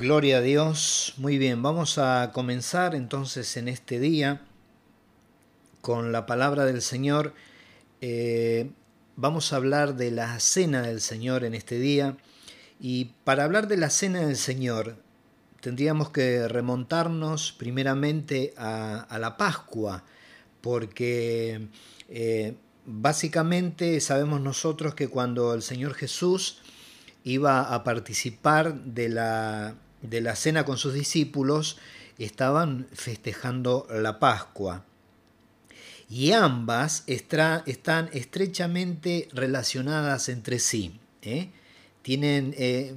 Gloria a Dios. Muy bien, vamos a comenzar entonces en este día con la palabra del Señor. Eh, vamos a hablar de la cena del Señor en este día. Y para hablar de la cena del Señor, tendríamos que remontarnos primeramente a, la Pascua, porque eh, básicamente sabemos nosotros que cuando el Señor Jesús iba a participar de la, de la cena con sus discípulos, estaban festejando la Pascua. Y ambas están estrechamente relacionadas entre sí. ¿eh? Tienen eh,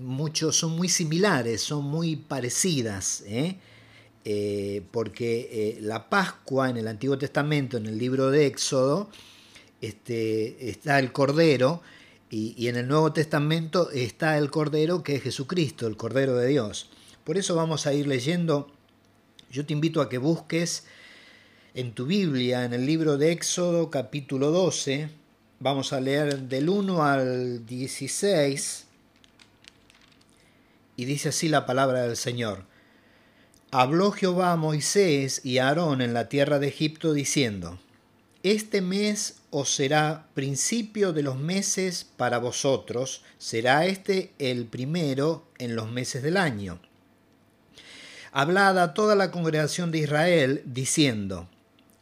son muy similares, son muy parecidas. ¿eh? porque la Pascua en el Antiguo Testamento, en el libro de Éxodo, este, está el Cordero, y, en el Nuevo Testamento está el Cordero que es Jesucristo, el Cordero de Dios. Por eso vamos a ir leyendo. Yo te invito a que busques en tu Biblia, en el libro de Éxodo capítulo 12. Vamos a leer del 1 al 16. Y dice así la palabra del Señor. Habló Jehová a Moisés y a Aarón en la tierra de Egipto diciendo, Este mes os será principio de los meses para vosotros, será este el primero en los meses del año. Hablad a toda la congregación de Israel, diciendo,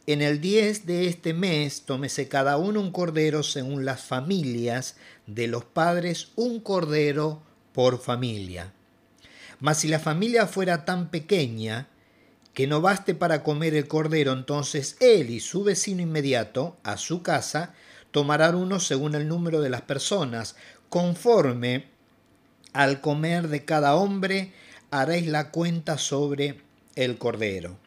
En el diez de este mes tómese cada uno un cordero según las familias de los padres, un cordero por familia. Mas si la familia fuera tan pequeña, que no baste para comer el cordero, entonces él y su vecino inmediato, a su casa, tomarán uno según el número de las personas, conforme al comer de cada hombre, haréis la cuenta sobre el cordero.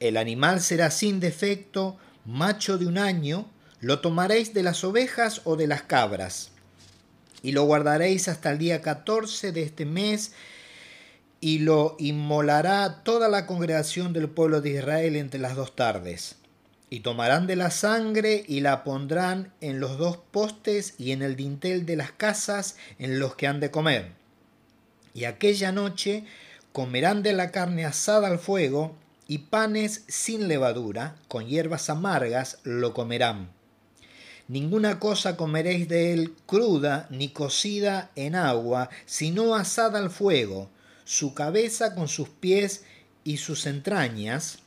El animal será sin defecto, macho de un año, lo tomaréis de las ovejas o de las cabras, y lo guardaréis hasta el día 14 de este mes, y lo inmolará toda la congregación del pueblo de Israel entre las dos tardes. Y tomarán de la sangre y la pondrán en los dos postes y en el dintel de las casas en los que han de comer. Y aquella noche comerán de la carne asada al fuego y panes sin levadura, con hierbas amargas lo comerán. Ninguna cosa comeréis de él cruda ni cocida en agua, sino asada al fuego, su cabeza con sus pies y sus entrañas,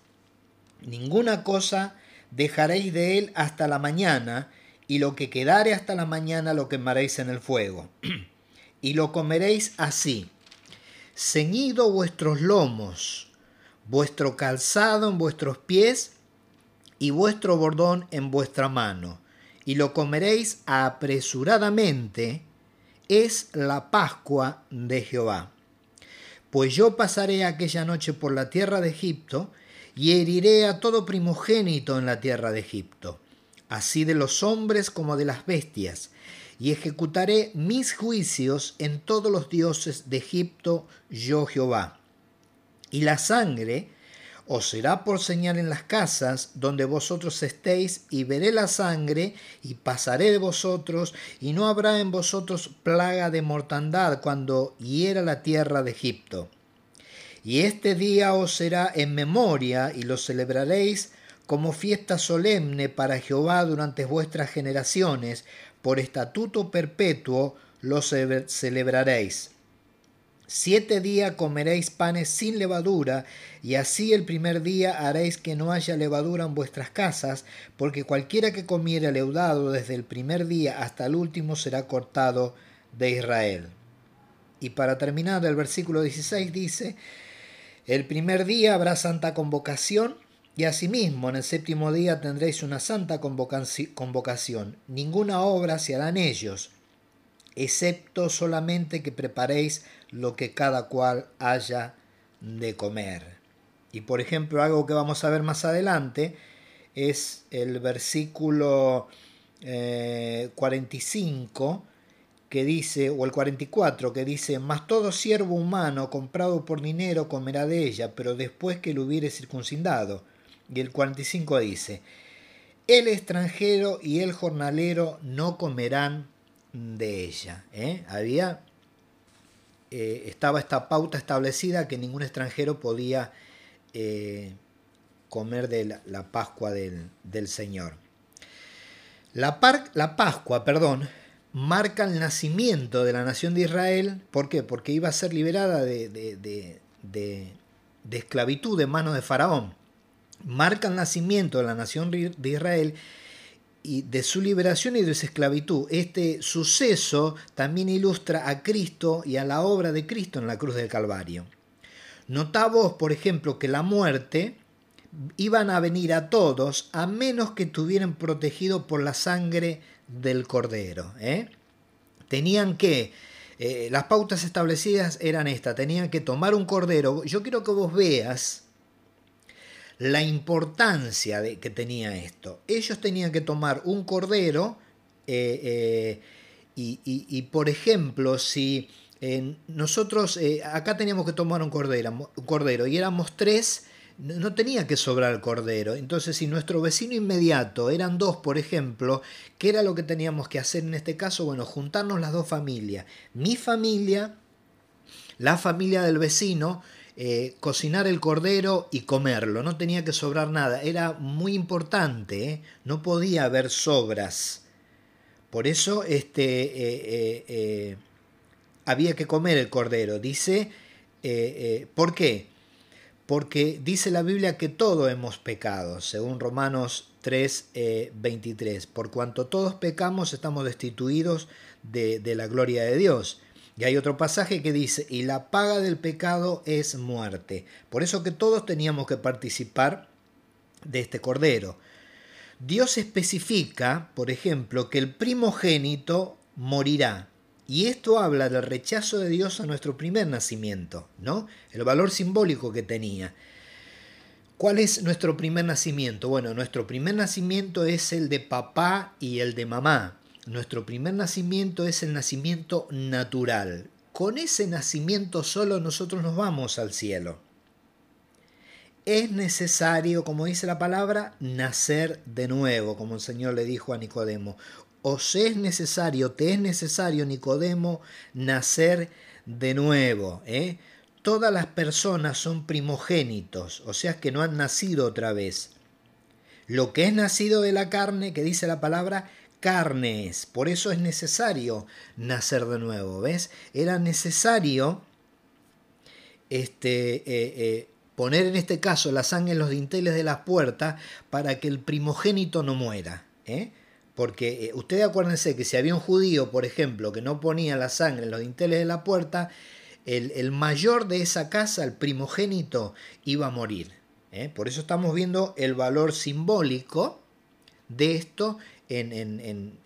ninguna cosa dejaréis de él hasta la mañana, y lo que quedare hasta la mañana lo quemaréis en el fuego. y lo comeréis así, ceñido vuestros lomos, vuestro calzado en vuestros pies y vuestro bordón en vuestra mano, y lo comeréis apresuradamente, es la Pascua de Jehová. Pues yo pasaré aquella noche por la tierra de Egipto, y heriré a todo primogénito en la tierra de Egipto, así de los hombres como de las bestias, y ejecutaré mis juicios en todos los dioses de Egipto, yo Jehová. Y la sangre os será por señal en las casas donde vosotros estéis, y veré la sangre, y pasaré de vosotros, y no habrá en vosotros plaga de mortandad cuando hiera la tierra de Egipto. Y este día os será en memoria, y lo celebraréis como fiesta solemne para Jehová durante vuestras generaciones, por estatuto perpetuo lo celebraréis. Siete días comeréis panes sin levadura, y así el primer día haréis que no haya levadura en vuestras casas, porque cualquiera que comiere leudado desde el primer día hasta el último será cortado de Israel. Y para terminar, el versículo 16 dice, el primer día habrá santa convocación, y asimismo en el séptimo día tendréis una santa convocación. Ninguna obra se hará en ellos, excepto solamente que preparéis lo que cada cual haya de comer. Y por ejemplo, algo que vamos a ver más adelante es el versículo 45 eh, que dice, o el 44 que dice, mas todo siervo humano comprado por dinero comerá de ella, pero después que lo hubiere circuncidado. Y el 45 dice, el extranjero y el jornalero no comerán de ella. ¿eh? Había eh, estaba esta pauta establecida que ningún extranjero podía comer de la, Pascua del, Señor. La, Pascua, perdón, marca el nacimiento de la nación de Israel. ¿Por qué? Porque iba a ser liberada de, de, esclavitud en manos de Faraón. Marca el nacimiento de la nación de Israel y de su liberación y de su esclavitud. Este suceso también ilustra a Cristo y a la obra de Cristo en la cruz del Calvario. Notá vos, por ejemplo, que la muerte iban a venir a todos a menos que estuvieran protegidos por la sangre del cordero. ¿eh? Tenían que, eh, las pautas establecidas eran estas, tenían que tomar un cordero. Yo quiero que vos veas la importancia de, que tenía esto. Ellos tenían que tomar un cordero eh, y, por ejemplo, si nosotros acá teníamos que tomar un cordero, cordero y éramos tres, no tenía que sobrar el cordero. Entonces, si nuestro vecino inmediato eran dos, por ejemplo, ¿qué era lo que teníamos que hacer en este caso? Bueno, juntarnos las dos familias. Mi familia, la familia del vecino, eh, cocinar el cordero y comerlo. No tenía que sobrar nada. Era muy importante. ¿eh? No podía haber sobras. Por eso este, eh, había que comer el cordero. Dice, ¿por qué? porque dice la Biblia que todos hemos pecado, según Romanos 3, 23. Eh, Por cuanto todos pecamos, estamos destituidos de, de la gloria de Dios. Y hay otro pasaje que dice, y la paga del pecado es muerte. Por eso que todos teníamos que participar de este cordero. Dios especifica, por ejemplo, que el primogénito morirá. Y esto habla del rechazo de Dios a nuestro primer nacimiento, ¿no? El valor simbólico que tenía. ¿Cuál es nuestro primer nacimiento? Bueno, nuestro primer nacimiento es el de papá y el de mamá. Nuestro primer nacimiento es el nacimiento natural. Con ese nacimiento solo nosotros nos vamos al cielo. Es necesario, como dice la palabra, nacer de nuevo, como el Señor le dijo a Nicodemo os es necesario, te es necesario, Nicodemo, nacer de nuevo. ¿eh? Todas las personas son primogénitos, o sea que no han nacido otra vez. Lo que es nacido de la carne, que dice la palabra, carne es. Por eso es necesario nacer de nuevo, ¿ves? Era necesario este, eh, eh, poner en este caso la sangre en los dinteles de las puertas para que el primogénito no muera. ¿eh? Porque eh, ustedes acuérdense que si había un judío, por ejemplo, que no ponía la sangre en los dinteles de la puerta, el, mayor de esa casa, el primogénito, iba a morir. Por eso estamos viendo el valor simbólico de esto en,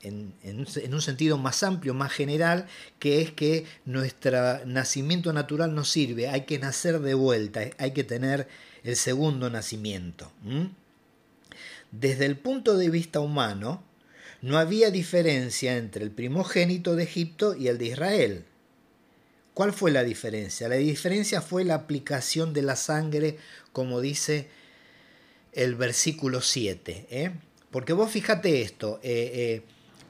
un sentido más amplio, más general, que es que nuestro nacimiento natural no sirve, hay que nacer de vuelta, hay que tener el segundo nacimiento. Desde el punto de vista humano, no había diferencia entre el primogénito de Egipto y el de Israel. ¿Cuál fue la diferencia? La diferencia fue la aplicación de la sangre, como dice el versículo 7. ¿eh? Porque vos fíjate esto, eh, eh,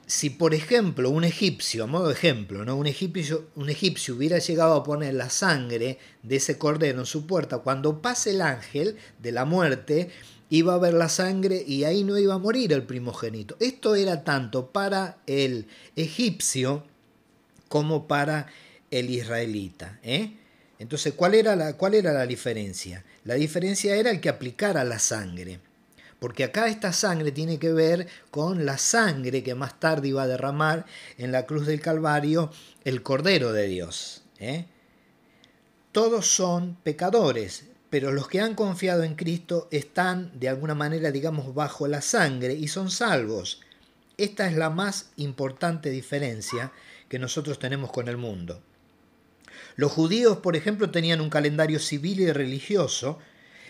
si por ejemplo un egipcio, a modo de ejemplo, ¿no? un, egipcio, un egipcio hubiera llegado a poner la sangre de ese cordero en su puerta, cuando pase el ángel de la muerte, iba a ver la sangre y ahí no iba a morir el primogénito. Esto era tanto para el egipcio como para el israelita. ¿eh? Entonces, ¿cuál era, la, ¿cuál era la diferencia? La diferencia era el que aplicara la sangre. Porque acá esta sangre tiene que ver con la sangre que más tarde iba a derramar en la cruz del Calvario el Cordero de Dios. ¿eh? Todos son pecadores, pero los que han confiado en Cristo están de alguna manera, digamos, bajo la sangre y son salvos. Esta es la más importante diferencia que nosotros tenemos con el mundo. Los judíos, por ejemplo, tenían un calendario civil y religioso,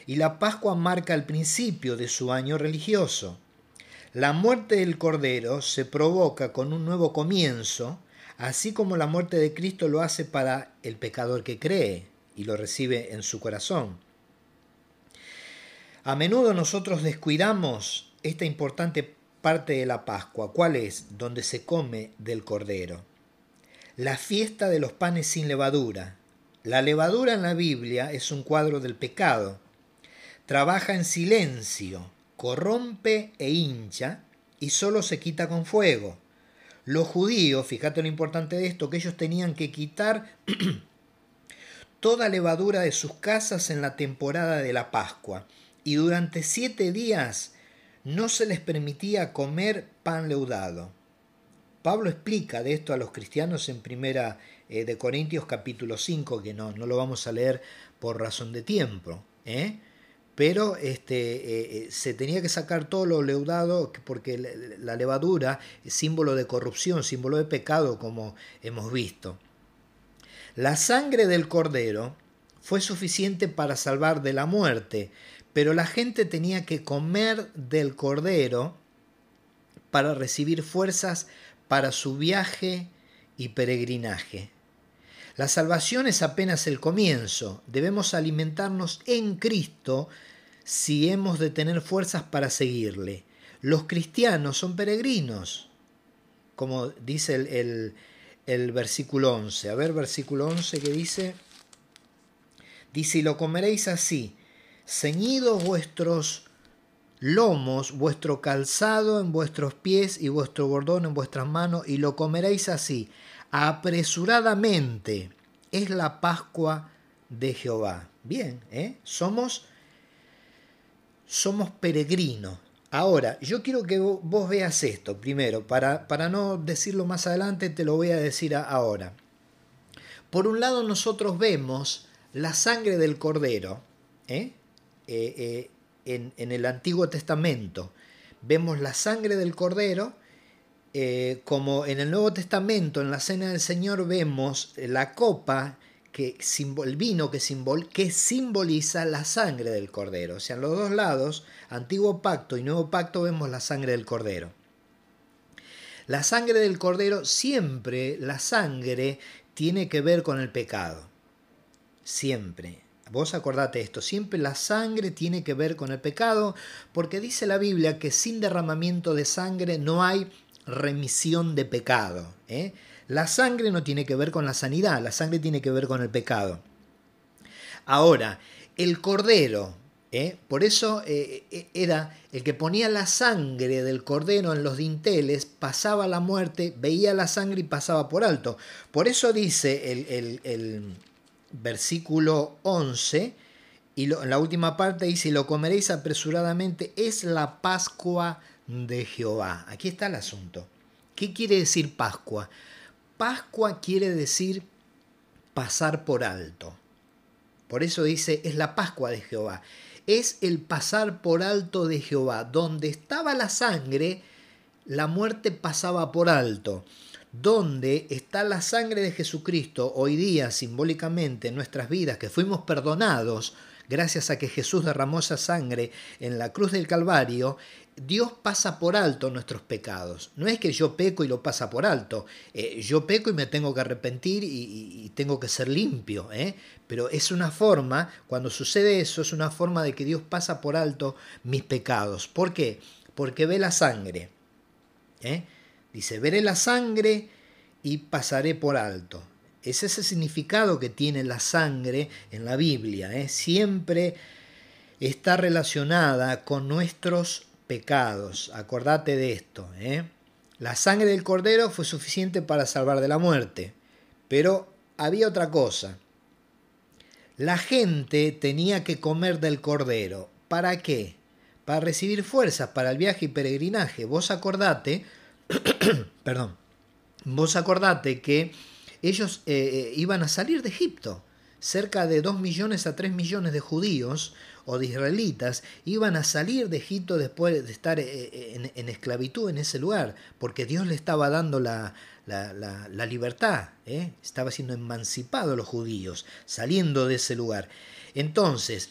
y la Pascua marca el principio de su año religioso. La muerte del Cordero se provoca con un nuevo comienzo, así como la muerte de Cristo lo hace para el pecador que cree y lo recibe en su corazón. A menudo nosotros descuidamos esta importante parte de la Pascua. ¿Cuál es? Donde se come del Cordero. La fiesta de los panes sin levadura, La levadura en la Biblia es un cuadro del pecado. Trabaja en silencio, corrompe e hincha y solo se quita con fuego. Los judíos, fíjate lo importante de esto, que ellos tenían que quitar toda levadura de sus casas en la temporada de la Pascua y durante siete días no se les permitía comer pan leudado. Pablo explica de esto a los cristianos en primera eh, de Corintios capítulo 5, que no, no lo vamos a leer por razón de tiempo. ¿eh? Pero este, eh, se tenía que sacar todo lo leudado porque la levadura es símbolo de corrupción, símbolo de pecado, como hemos visto. La sangre del cordero fue suficiente para salvar de la muerte, pero la gente tenía que comer del cordero para recibir fuerzas para su viaje y peregrinaje. La salvación es apenas el comienzo. Debemos alimentarnos en Cristo si hemos de tener fuerzas para seguirle. Los cristianos son peregrinos, como dice el, el, versículo 11. A ver, versículo 11 que dice, dice, y lo comeréis así, ceñidos vuestros lomos, vuestro calzado en vuestros pies y vuestro bordón en vuestras manos, y lo comeréis así, apresuradamente. Es la Pascua de Jehová. Bien, ¿eh? somos, somos peregrinos. Ahora, yo quiero que vos veas esto primero, para, para no decirlo más adelante, te lo voy a decir ahora. Por un lado, nosotros vemos la sangre del cordero, ¿eh? Eh, eh, en, en, el Antiguo Testamento. Vemos la sangre del cordero como en el Nuevo Testamento, en la Cena del Señor, vemos la copa, que, el vino que, simbol, que simboliza la sangre del Cordero. O sea, en los dos lados, Antiguo Pacto y Nuevo Pacto, vemos la sangre del Cordero. La sangre del Cordero, siempre la sangre tiene que ver con el pecado. Siempre. Vos acordate esto, siempre la sangre tiene que ver con el pecado, porque dice la Biblia que sin derramamiento de sangre no hay remisión de pecado. ¿eh? La sangre no tiene que ver con la sanidad, la sangre tiene que ver con el pecado. Ahora, el cordero, ¿eh? por eso eh, era el que ponía la sangre del cordero en los dinteles, pasaba la muerte, veía la sangre y pasaba por alto. Por eso dice el, el, versículo 11, y en la última parte dice, lo comeréis apresuradamente, es la Pascua de Jehová. Aquí está el asunto. ¿Qué quiere decir Pascua? Pascua quiere decir pasar por alto. Por eso dice, es la Pascua de Jehová. Es el pasar por alto de Jehová. Donde estaba la sangre, la muerte pasaba por alto. Donde está la sangre de Jesucristo hoy día simbólicamente en nuestras vidas, que fuimos perdonados gracias a que Jesús derramó esa sangre en la cruz del Calvario, Dios pasa por alto nuestros pecados. No es que yo peco y lo pasa por alto. Eh, yo peco y me tengo que arrepentir y, tengo que ser limpio. ¿eh? Pero es una forma, cuando sucede eso, es una forma de que Dios pasa por alto mis pecados. ¿Por qué? Porque ve la sangre. ¿eh? Dice, veré la sangre y pasaré por alto. Es ese significado que tiene la sangre en la Biblia. Siempre está relacionada con nuestros pecados. Acordate de esto. ¿eh? La sangre del cordero fue suficiente para salvar de la muerte. Pero había otra cosa. La gente tenía que comer del cordero. ¿Para qué? Para recibir fuerzas para el viaje y peregrinaje. Vos acordate, perdón, vos acordate que ellos eh, eh, iban a salir de Egipto. Cerca de 2 millones a 3 millones de judíos o de israelitas iban a salir de Egipto después de estar eh, en, esclavitud en ese lugar, porque Dios le estaba dando la, la, libertad, ¿eh? estaba siendo emancipados los judíos, saliendo de ese lugar. Entonces,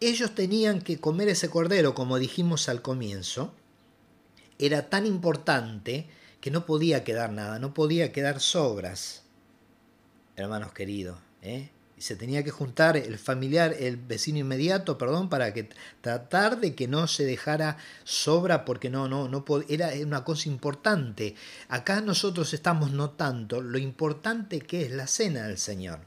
ellos tenían que comer ese cordero, como dijimos al comienzo, era tan importante que no podía quedar nada, no podía quedar sobras, hermanos queridos. ¿eh? Se tenía que juntar el familiar, el vecino inmediato, perdón, para que tratar de que no se dejara sobra porque no, no, no era una cosa importante. Acá nosotros estamos notando lo importante que es la cena del Señor.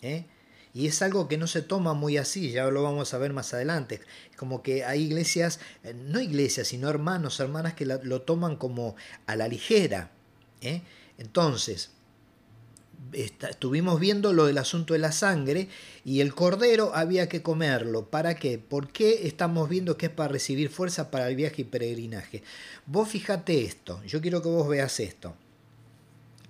¿eh? Y es algo que no se toma muy así, ya lo vamos a ver más adelante. Como que hay iglesias, eh, no iglesias, sino hermanos, hermanas que lo toman como a la ligera. ¿eh? Entonces, estuvimos viendo lo del asunto de la sangre y el cordero había que comerlo. ¿Para qué? ¿Por qué estamos viendo que es para recibir fuerza para el viaje y peregrinaje? Vos fíjate esto, yo quiero que vos veas esto.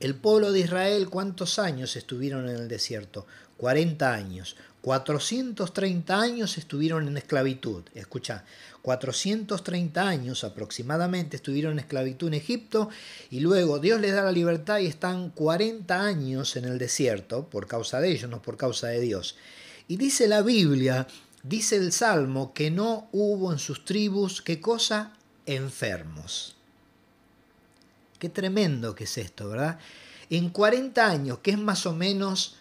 El pueblo de Israel, ¿cuántos años estuvieron en el desierto? 40 años. 430 años estuvieron en esclavitud. Escucha, 430 años aproximadamente estuvieron en esclavitud en Egipto y luego Dios les da la libertad y están 40 años en el desierto por causa de ellos, no por causa de Dios. Y dice la Biblia, dice el Salmo, que no hubo en sus tribus, ¿qué cosa? Enfermos. Qué tremendo que es esto, ¿verdad? En 40 años, que es más o menos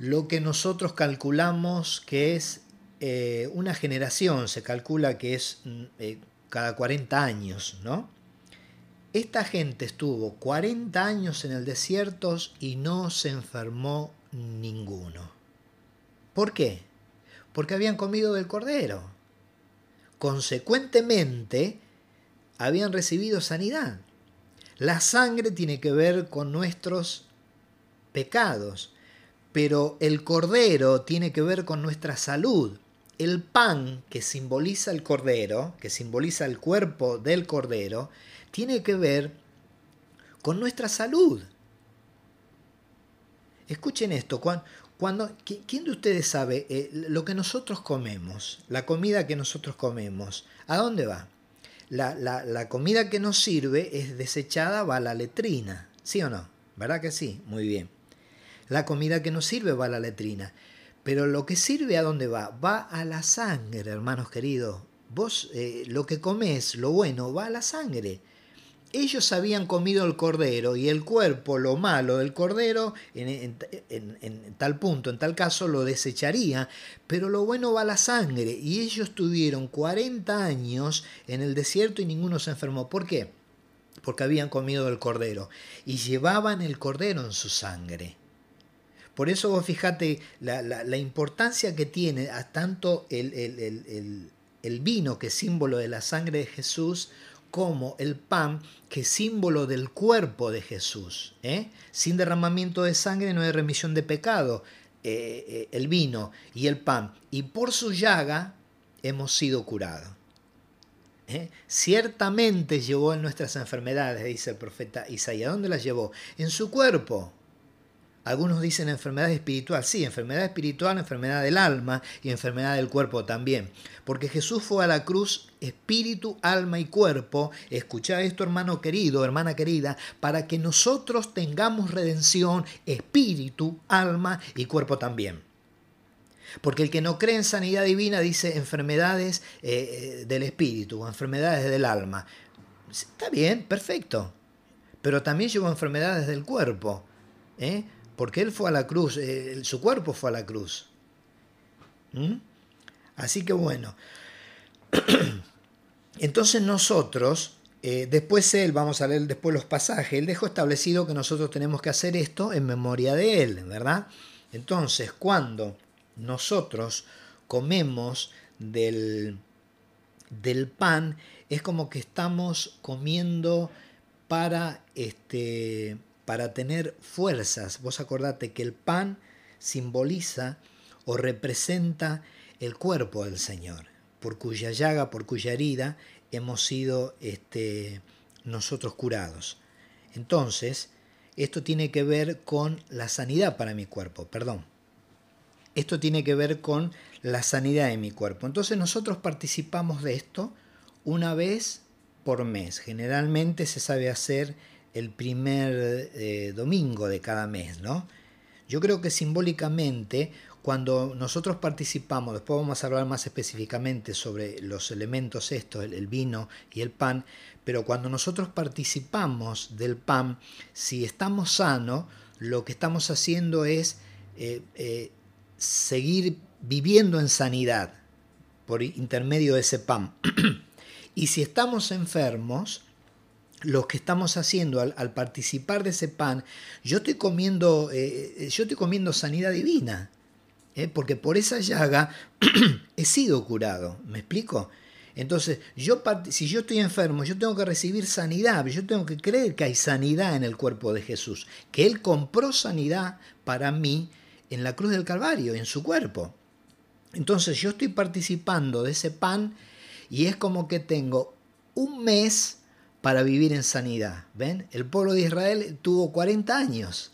lo que nosotros calculamos que es eh, una generación se calcula que es mm, eh, cada 40 años, ¿no? Esta gente estuvo 40 años en el desierto y no se enfermó ninguno. ¿Por qué? Porque habían comido del cordero. Consecuentemente, habían recibido sanidad. La sangre tiene que ver con nuestros pecados, pero el cordero tiene que ver con nuestra salud el pan que simboliza el cordero, que simboliza el cuerpo del cordero, tiene que ver con nuestra salud. Escuchen esto, cuando, ¿quién de ustedes sabe eh, lo que nosotros comemos, la comida que nosotros comemos, a dónde va? La, la comida que nos sirve es desechada, va a la letrina, ¿sí o no? ¿Verdad que sí? Muy bien. La comida que nos sirve va a la letrina. Pero lo que sirve a dónde va? Va a la sangre, hermanos queridos. Vos eh, lo que comes, lo bueno, va a la sangre. Ellos habían comido el cordero y el cuerpo, lo malo del cordero, en, tal punto, en tal caso, lo desecharía, pero lo bueno va a la sangre. Y ellos tuvieron 40 años en el desierto y ninguno se enfermó. ¿Por qué? Porque habían comido el cordero y llevaban el cordero en su sangre. Por eso vos fíjate la, importancia que tiene a tanto el, vino, que es símbolo de la sangre de Jesús, como el pan, que es símbolo del cuerpo de Jesús. ¿eh? Sin derramamiento de sangre no hay remisión de pecado. Eh, eh, el vino y el pan. Y por su llaga hemos sido curados. Ciertamente llevó en nuestras enfermedades, dice el profeta Isaías. ¿Dónde las llevó? En su cuerpo. Algunos dicen enfermedad espiritual. Sí, enfermedad espiritual, enfermedad del alma y enfermedad del cuerpo también. Porque Jesús fue a la cruz espíritu, alma y cuerpo. Escucha esto, hermano querido, hermana querida, para que nosotros tengamos redención, espíritu, alma y cuerpo también. Porque el que no cree en sanidad divina dice enfermedades eh, del espíritu o enfermedades del alma. Está bien, perfecto. Pero también llevo enfermedades del cuerpo. ¿eh? Porque Él fue a la cruz, eh, su cuerpo fue a la cruz. ¿Mm? Así que bueno, entonces nosotros, eh, después Él, vamos a leer después los pasajes, Él dejó establecido que nosotros tenemos que hacer esto en memoria de Él, ¿verdad? Entonces, cuando nosotros comemos del, del pan, es como que estamos comiendo para este para tener fuerzas. Vos acordate que el pan simboliza o representa el cuerpo del Señor, por cuya llaga, por cuya herida hemos sido este, nosotros curados. Entonces, esto tiene que ver con la sanidad para mi cuerpo, perdón. Esto tiene que ver con la sanidad de mi cuerpo. Entonces nosotros participamos de esto una vez por mes. Generalmente se sabe hacer el primer eh, domingo de cada mes, ¿no? Yo creo que simbólicamente, cuando nosotros participamos, después vamos a hablar más específicamente sobre los elementos estos, el, vino y el pan, pero cuando nosotros participamos del pan, si estamos sanos, lo que estamos haciendo es eh, eh, seguir viviendo en sanidad por intermedio de ese pan. y si estamos enfermos, lo que estamos haciendo al, participar de ese pan, yo estoy comiendo, eh, yo estoy comiendo sanidad divina. porque por esa llaga he sido curado. ¿Me explico? Entonces, yo, si yo estoy enfermo, yo tengo que recibir sanidad, yo tengo que creer que hay sanidad en el cuerpo de Jesús, que Él compró sanidad para mí en la cruz del Calvario, en su cuerpo. Entonces, yo estoy participando de ese pan y es como que tengo un mes para vivir en sanidad. ¿Ven? El pueblo de Israel tuvo 40 años.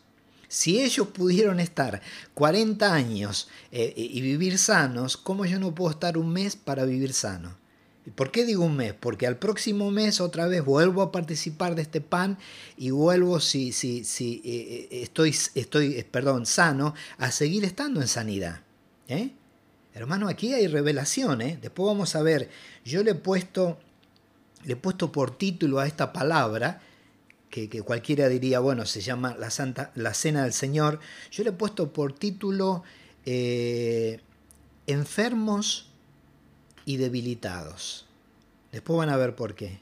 Si ellos pudieron estar 40 años eh, y vivir sanos, ¿cómo yo no puedo estar un mes para vivir sano? ¿Por qué digo un mes? Porque al próximo mes otra vez vuelvo a participar de este pan y vuelvo, si, si, si eh, eh, estoy, estoy perdón, sano, a seguir estando en sanidad. Hermano, aquí hay revelación. Después vamos a ver, yo le he puesto le he puesto por título a esta palabra, que, cualquiera diría, bueno, se llama la, Santa, la Cena del Señor, yo le he puesto por título eh, Enfermos y debilitados. Después van a ver por qué.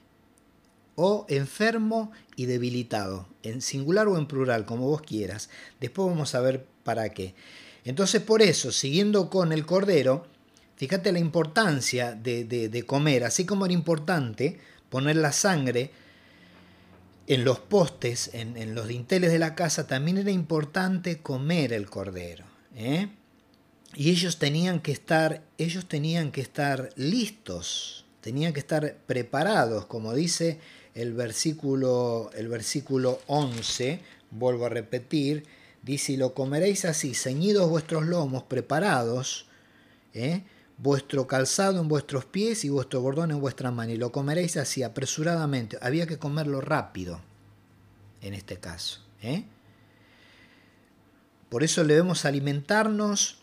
O enfermo y debilitado, en singular o en plural, como vos quieras. Después vamos a ver para qué. Entonces, por eso, siguiendo con el cordero, fíjate la importancia de, de comer, así como era importante poner la sangre en los postes, en, los dinteles de la casa, también era importante comer el cordero. ¿eh? Y ellos tenían que estar, ellos tenían que estar listos, tenían que estar preparados, como dice el versículo, el versículo 11, vuelvo a repetir, dice, y lo comeréis así, ceñidos vuestros lomos, preparados, ¿eh? Vuestro calzado en vuestros pies y vuestro bordón en vuestra mano, y lo comeréis así apresuradamente. Había que comerlo rápido, en este caso. ¿eh? Por eso debemos alimentarnos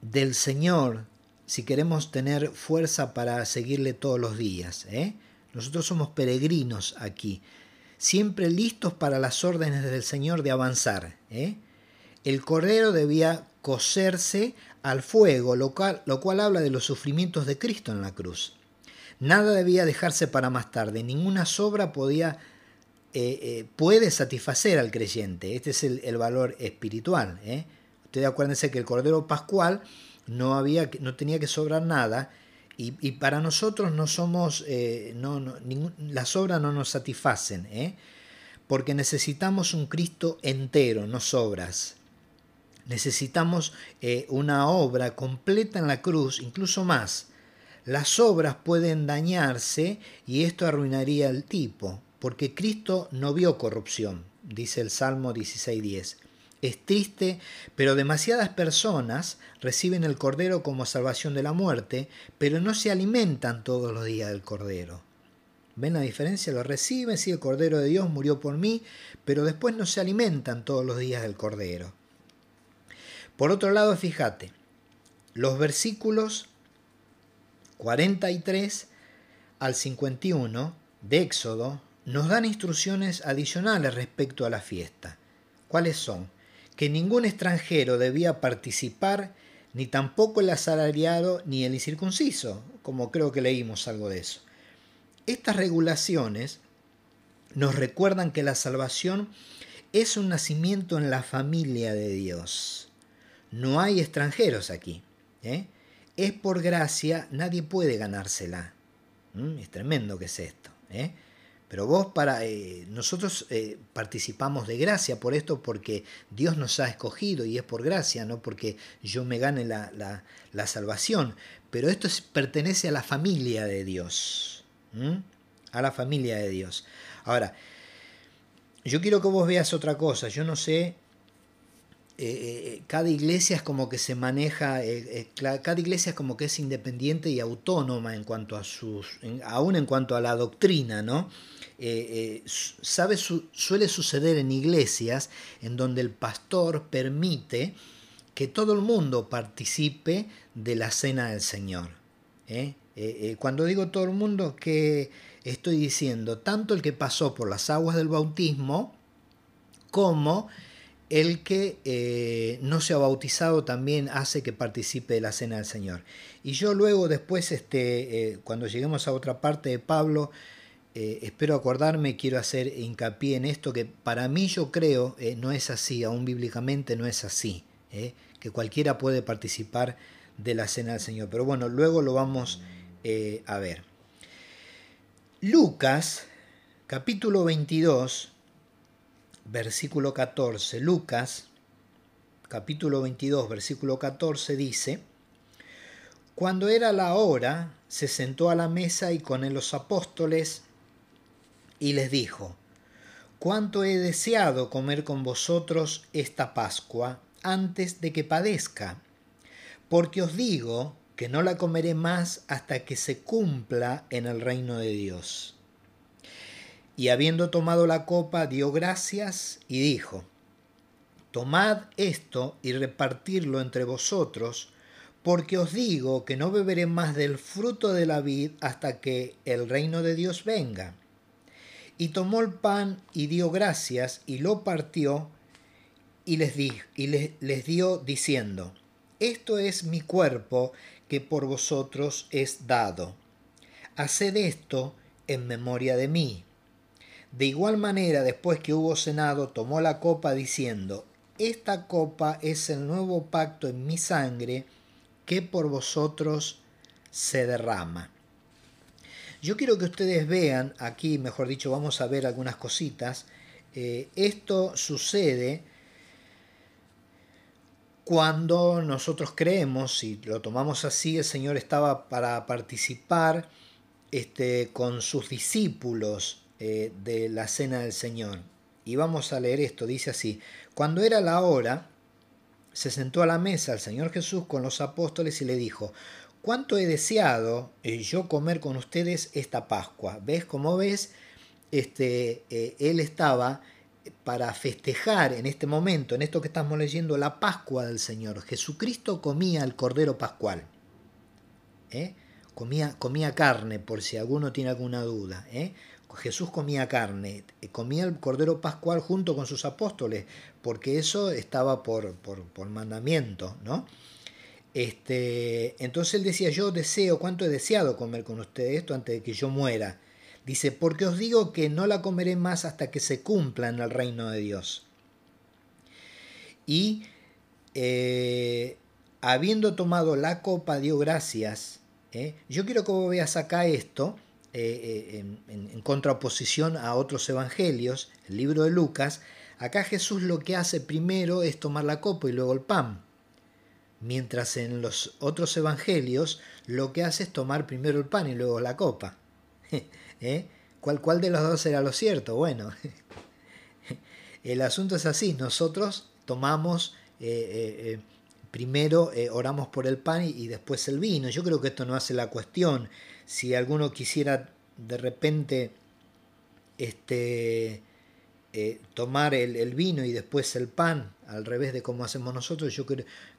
del Señor si queremos tener fuerza para seguirle todos los días. ¿eh? Nosotros somos peregrinos aquí, siempre listos para las órdenes del Señor de avanzar. ¿eh? El cordero debía coserse al fuego, lo cual, lo cual habla de los sufrimientos de Cristo en la cruz. Nada debía dejarse para más tarde, ninguna sobra podía, eh, eh, puede satisfacer al creyente. Este es el, valor espiritual. ¿eh? Ustedes acuérdense que el Cordero Pascual no, había, no tenía que sobrar nada y, para nosotros no somos, eh, no, no, las sobras no nos satisfacen, porque necesitamos un Cristo entero, no sobras. Necesitamos eh, una obra completa en la cruz, incluso más. Las obras pueden dañarse y esto arruinaría el tipo, porque Cristo no vio corrupción, dice el Salmo 16.10. Es triste, pero demasiadas personas reciben el Cordero como salvación de la muerte, pero no se alimentan todos los días del Cordero. ¿Ven la diferencia? Lo reciben, sí, el Cordero de Dios murió por mí, pero después no se alimentan todos los días del Cordero. Por otro lado, fíjate, los versículos 43 al 51 de Éxodo nos dan instrucciones adicionales respecto a la fiesta. ¿Cuáles son? Que ningún extranjero debía participar, ni tampoco el asalariado ni el incircunciso, como creo que leímos algo de eso. Estas regulaciones nos recuerdan que la salvación es un nacimiento en la familia de Dios. No hay extranjeros aquí. ¿eh? Es por gracia, nadie puede ganársela. Es tremendo que es esto. ¿eh? Pero vos para eh, nosotros participamos de gracia por esto porque Dios nos ha escogido y es por gracia, no porque yo me gane la, salvación. Pero esto pertenece a la familia de Dios. A la familia de Dios. Ahora, yo quiero que vos veas otra cosa. Yo no sé eh, eh, cada iglesia es como que se maneja, eh, cada iglesia es como que es independiente y autónoma en cuanto a sus, aún en cuanto a la doctrina, ¿no? suele suceder en iglesias en donde el pastor permite que todo el mundo participe de la cena del Señor. cuando digo todo el mundo, que estoy diciendo? Tanto el que pasó por las aguas del bautismo como el que eh, no se ha bautizado también hace que participe de la cena del Señor. Y yo luego después, este, eh, cuando lleguemos a otra parte de Pablo, eh, espero acordarme, quiero hacer hincapié en esto, que para mí yo creo no es así, aún bíblicamente no es así, que cualquiera puede participar de la cena del Señor. Pero bueno, luego lo vamos a ver. Lucas, capítulo 22, versículo 14. Lucas, capítulo 22, versículo 14 dice, Cuando era la hora, se sentó a la mesa y con él los apóstoles y les dijo, cuánto he deseado comer con vosotros esta Pascua antes de que padezca, porque os digo que no la comeré más hasta que se cumpla en el reino de Dios. Y habiendo tomado la copa, dio gracias y dijo, Tomad esto y repartirlo entre vosotros, porque os digo que no beberé más del fruto de la vid hasta que el reino de Dios venga. Y tomó el pan y dio gracias y lo partió y les, di, y les, dio diciendo, Esto es mi cuerpo que por vosotros es dado. Haced esto en memoria de mí. De igual manera, después que hubo cenado, tomó la copa diciendo, Esta copa es el nuevo pacto en mi sangre que por vosotros se derrama. Yo quiero que ustedes vean, aquí mejor dicho, vamos a ver algunas cositas. Eh, esto sucede cuando nosotros creemos, si lo tomamos así, el Señor estaba para participar este, con sus discípulos eh, de la cena del Señor. Y vamos a leer esto, dice así, cuando era la hora, se sentó a la mesa el Señor Jesús con los apóstoles y le dijo, cuánto he deseado eh, yo comer con ustedes esta Pascua. ¿Ves? Como ves, este, eh, él estaba para festejar en este momento, en esto que estamos leyendo, la Pascua del Señor. Jesucristo comía el Cordero Pascual. ¿eh? Comía, comía carne, por si alguno tiene alguna duda. Jesús comía carne, comía el Cordero Pascual junto con sus apóstoles, porque eso estaba por, por, por mandamiento, ¿no? Este, entonces él decía, yo deseo, cuánto he deseado comer con ustedes esto antes de que yo muera. Dice, porque os digo que no la comeré más hasta que se cumpla en el reino de Dios. Y eh, habiendo tomado la copa, dio gracias. ¿eh? Yo quiero que vos veas acá esto, eh, en, contraposición a otros evangelios, el libro de Lucas. Acá Jesús lo que hace primero es tomar la copa y luego el pan mientras en los otros evangelios lo que hace es tomar primero el pan y luego la copa. ¿Eh? ¿Cuál, ¿Cuál de los dos era lo cierto? Bueno, el asunto es así, nosotros tomamos, eh, eh, primero oramos por el pan y, después el vino. Yo creo que esto no hace la cuestión. Si alguno quisiera de repente este, tomar el, el, vino y después el pan, al revés de como hacemos nosotros, yo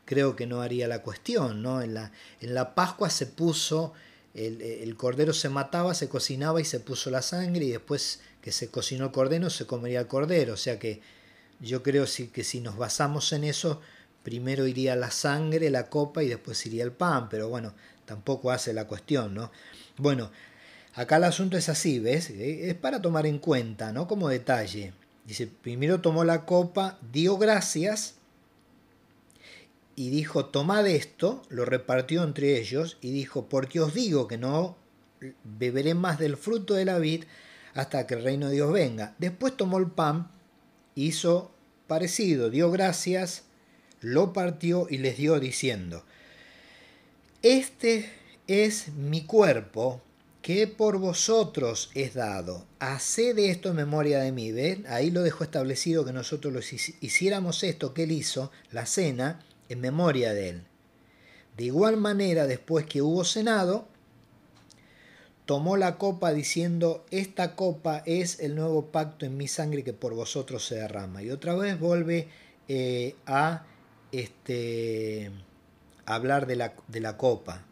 creo, que no haría la cuestión. ¿no? En, la, en la Pascua se puso, el, cordero se mataba, se cocinaba y se puso la sangre y después que se cocinó el cordero se comería el cordero. O sea que yo creo que si nos basamos en eso, primero iría la sangre, la copa y después iría el pan, pero bueno, tampoco hace la cuestión, ¿no? Bueno, acá el asunto es así, ¿ves? Es para tomar en cuenta, ¿no? Como detalle. Dice, primero tomó la copa, dio gracias, y dijo, tomad esto, lo repartió entre ellos y dijo, porque os digo que no beberé más del fruto de la vid hasta que el reino de Dios venga. Después tomó el pan, hizo parecido, dio gracias, lo partió y les dio diciendo, este es mi cuerpo que por vosotros es dado. Haced esto en memoria de mí. ¿Ven? Ahí lo dejó establecido que nosotros los hiciéramos esto que él hizo, la cena, en memoria de él. De igual manera, después que hubo cenado, tomó la copa diciendo, esta copa es el nuevo pacto en mi sangre que por vosotros se derrama. Y otra vez vuelve eh, a este, hablar de la, de la copa.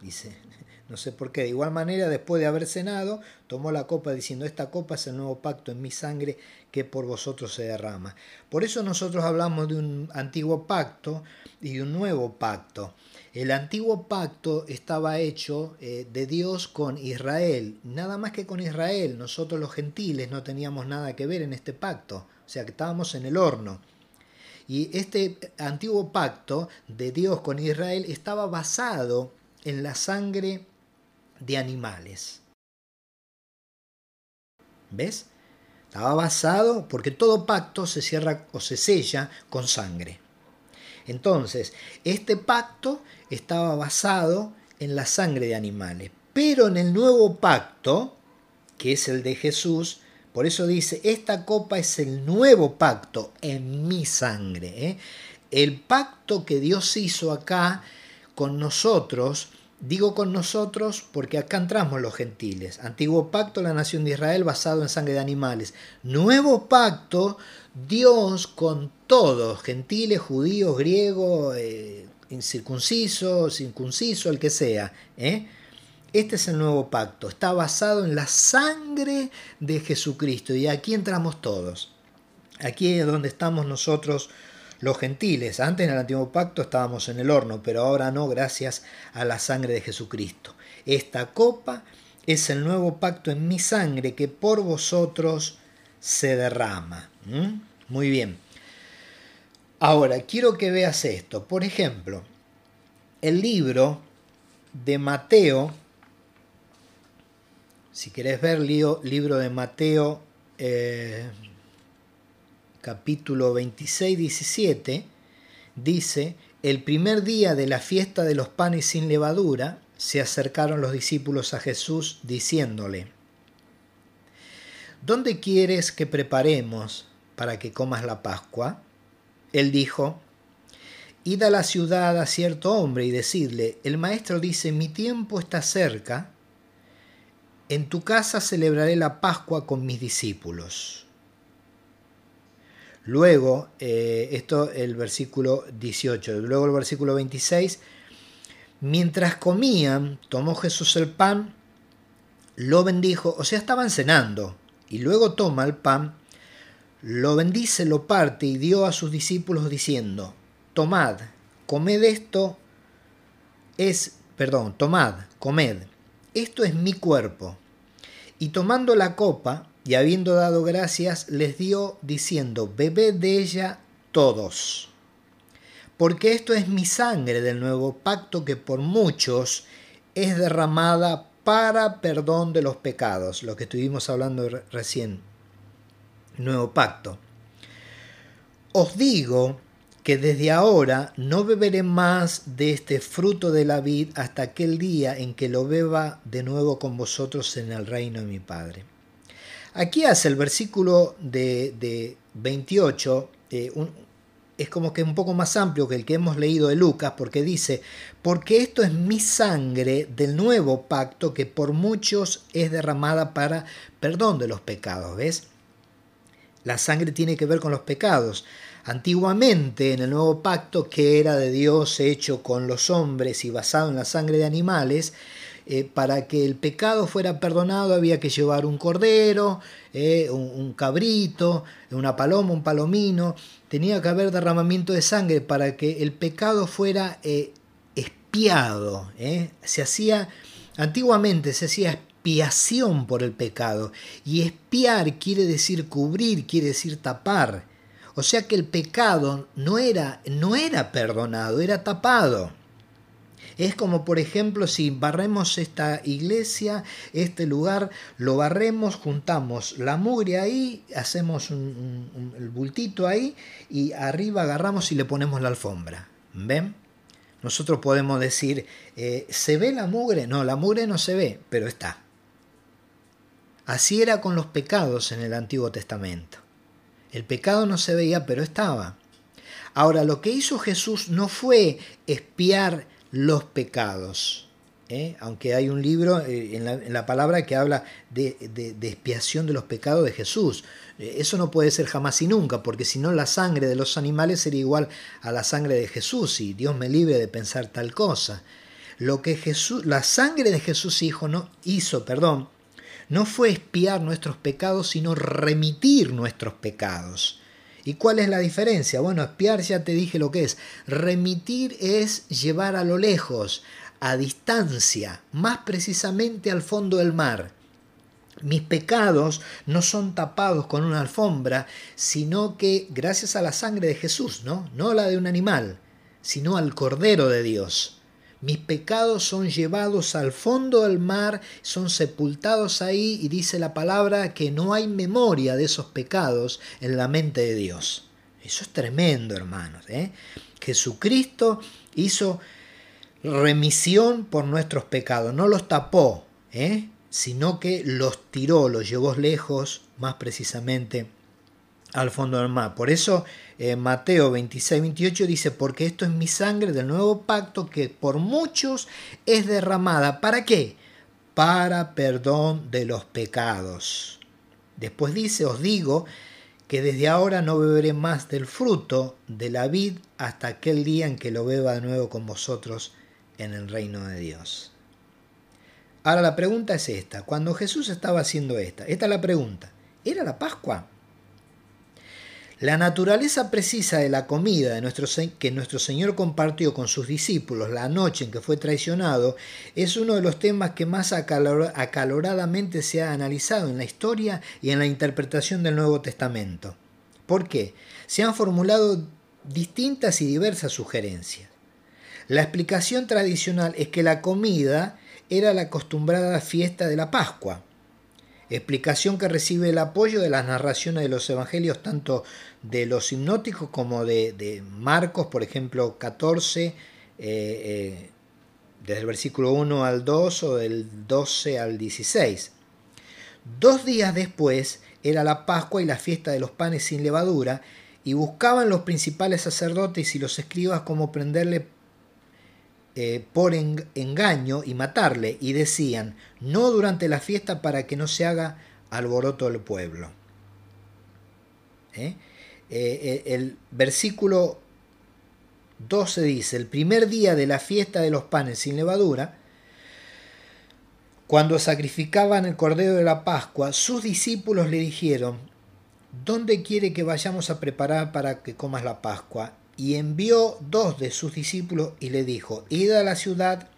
Dice, no sé por qué. De igual manera, después de haber cenado, tomó la copa diciendo, esta copa es el nuevo pacto en mi sangre que por vosotros se derrama. Por eso nosotros hablamos de un antiguo pacto y de un nuevo pacto. El antiguo pacto estaba hecho eh, de Dios con Israel, nada más que con Israel. Nosotros los gentiles no teníamos nada que ver en este pacto, o sea que estábamos en el horno. Y este antiguo pacto de Dios con Israel estaba basado en la sangre de animales. ¿Ves? Estaba basado porque todo pacto se cierra o se sella con sangre. Entonces, este pacto estaba basado en la sangre de animales. Pero en el nuevo pacto, que es el de Jesús, por eso dice, esta copa es el nuevo pacto en mi sangre. ¿eh? El pacto que Dios hizo acá con nosotros, digo con nosotros porque acá entramos los gentiles. Antiguo pacto, la nación de Israel basado en sangre de animales. Nuevo pacto, Dios con todos, gentiles, judíos, griegos, eh, incircuncisos, inclunciso, el que sea. ¿eh? Este es el nuevo pacto, está basado en la sangre de Jesucristo y aquí entramos todos. Aquí es donde estamos nosotros los gentiles. Antes en el antiguo pacto estábamos en el horno, pero ahora no, gracias a la sangre de Jesucristo. Esta copa es el nuevo pacto en mi sangre que por vosotros se derrama. Muy bien. Ahora, quiero que veas esto. Por ejemplo, el libro de Mateo si querés ver libro de Mateo eh, capítulo 26, 17, dice, el primer día de la fiesta de los panes sin levadura, se acercaron los discípulos a Jesús diciéndole, ¿Dónde quieres que preparemos para que comas la Pascua? Él dijo, Id a la ciudad a cierto hombre y decidle, el maestro dice, mi tiempo está cerca, en tu casa celebraré la Pascua con mis discípulos. Luego, eh, esto el versículo 18, luego el versículo 26, mientras comían, tomó Jesús el pan, lo bendijo, o sea, estaban cenando, y luego toma el pan, lo bendice, lo parte y dio a sus discípulos diciendo, tomad, comed esto, es, perdón, tomad, comed, esto es mi cuerpo. Y tomando la copa, y habiendo dado gracias, les dio diciendo, bebed de ella todos. Porque esto es mi sangre del nuevo pacto que por muchos es derramada para perdón de los pecados, lo que estuvimos hablando recién, nuevo pacto. Os digo que desde ahora no beberé más de este fruto de la vid hasta aquel día en que lo beba de nuevo con vosotros en el reino de mi Padre. Aquí hace el versículo de, 28, eh, es como que un poco más amplio que el que hemos leído de Lucas, porque dice, porque esto es mi sangre del nuevo pacto que por muchos es derramada para perdón de los pecados, ¿ves? La sangre tiene que ver con los pecados. Antiguamente, en el nuevo pacto que era de Dios hecho con los hombres y basado en la sangre de animales, eh, para que el pecado fuera perdonado había que llevar un cordero, eh, un, cabrito, una paloma, un palomino. Tenía que haber derramamiento de sangre para que el pecado fuera eh, espiado. Se hacía, antiguamente se hacía expiación por el pecado. Y espiar quiere decir cubrir, quiere decir tapar. O sea que el pecado no era, no era perdonado, era tapado. Es como, por ejemplo, si barremos esta iglesia, este lugar, lo barremos, juntamos la mugre ahí, hacemos un, el bultito ahí y arriba agarramos y le ponemos la alfombra. ¿Ven? Nosotros podemos decir, eh, ¿se ve la mugre? No, la mugre no se ve, pero está. Así era con los pecados en el Antiguo Testamento. El pecado no se veía, pero estaba. Ahora, lo que hizo Jesús no fue espiar los pecados, ¿eh? aunque hay un libro eh, en, la, palabra que habla de, expiación de los pecados de Jesús. Eh, eso no puede ser jamás y nunca, porque si no la sangre de los animales sería igual a la sangre de Jesús, y Dios me libre de pensar tal cosa. Lo que Jesús, la sangre de Jesús hijo no hizo, perdón, no fue espiar nuestros pecados, sino remitir nuestros pecados. ¿Y cuál es la diferencia? Bueno, espiar ya te dije lo que es. Remitir es llevar a lo lejos, a distancia, más precisamente al fondo del mar. Mis pecados no son tapados con una alfombra, sino que gracias a la sangre de Jesús, ¿no? No la de un animal, sino al Cordero de Dios. Mis pecados son llevados al fondo del mar, son sepultados ahí y dice la palabra que no hay memoria de esos pecados en la mente de Dios. Eso es tremendo, hermanos. ¿eh? Jesucristo hizo remisión por nuestros pecados, no los tapó, ¿eh? sino que los tiró, los llevó lejos, más precisamente al fondo del mar. Por eso eh, Mateo 26, 28 dice, porque esto es mi sangre del nuevo pacto que por muchos es derramada. ¿Para qué? Para perdón de los pecados. Después dice, os digo que desde ahora no beberé más del fruto de la vid hasta aquel día en que lo beba de nuevo con vosotros en el reino de Dios. Ahora la pregunta es esta, cuando Jesús estaba haciendo esta, esta es la pregunta, ¿era la Pascua? La naturaleza precisa de la comida que nuestro Señor compartió con sus discípulos la noche en que fue traicionado es uno de los temas que más acaloradamente se ha analizado en la historia y en la interpretación del Nuevo Testamento. ¿Por qué? Se han formulado distintas y diversas sugerencias. La explicación tradicional es que la comida era la acostumbrada fiesta de la Pascua, explicación que recibe el apoyo de las narraciones de los evangelios, tanto de los hipnóticos como de, Marcos, por ejemplo, 14, eh, eh, desde el versículo 1 al 2 o del 12 al 16. Dos días después era la Pascua y la fiesta de los panes sin levadura, y buscaban los principales sacerdotes y los escribas cómo prenderle eh, por engaño y matarle, y decían, no durante la fiesta para que no se haga alboroto del pueblo. ¿Eh? Eh, el versículo 12 dice, el primer día de la fiesta de los panes sin levadura, cuando sacrificaban el cordero de la Pascua, sus discípulos le dijeron, ¿dónde quiere que vayamos a preparar para que comas la Pascua? Y envió dos de sus discípulos y le dijo, Id a la ciudad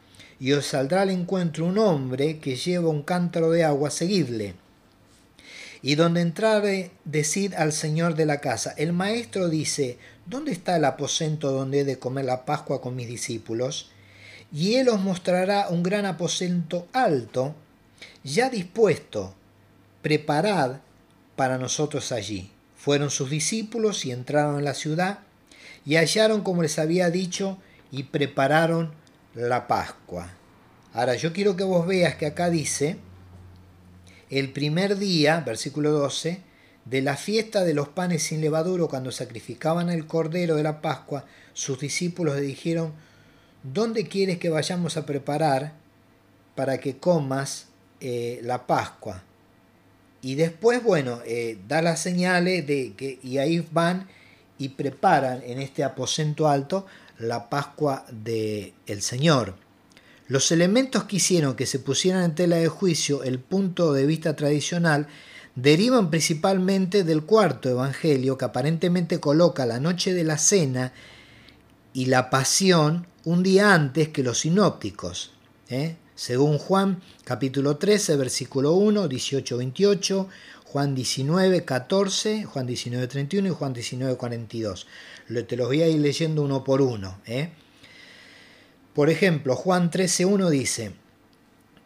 y os saldrá al encuentro un hombre que lleva un cántaro de agua, seguidle. Y donde entrare, decid al señor de la casa, el maestro dice, ¿dónde está el aposento donde he de comer la Pascua con mis discípulos? Y él os mostrará un gran aposento alto, ya dispuesto, preparad para nosotros allí. Fueron sus discípulos y entraron en la ciudad, y hallaron como les había dicho y prepararon la Pascua. Ahora yo quiero que vos veas que acá dice, el primer día, versículo 12, de la fiesta de los panes sin levadura, cuando sacrificaban el cordero de la Pascua, sus discípulos le dijeron, ¿dónde quieres que vayamos a preparar para que comas eh, la Pascua? Y después, bueno, eh, da las señales de que, y ahí van y preparan en este aposento alto la Pascua del el Señor. Los elementos que hicieron que se pusieran en tela de juicio el punto de vista tradicional derivan principalmente del cuarto evangelio que aparentemente coloca la noche de la cena y la pasión un día antes que los sinópticos. ¿eh? Según Juan capítulo 13, versículo 1, 18-28, Juan 19, 14, Juan 19, 31 y Juan 19, 42. Te los voy a ir leyendo uno por uno. ¿eh? Por ejemplo, Juan 13, 1 dice,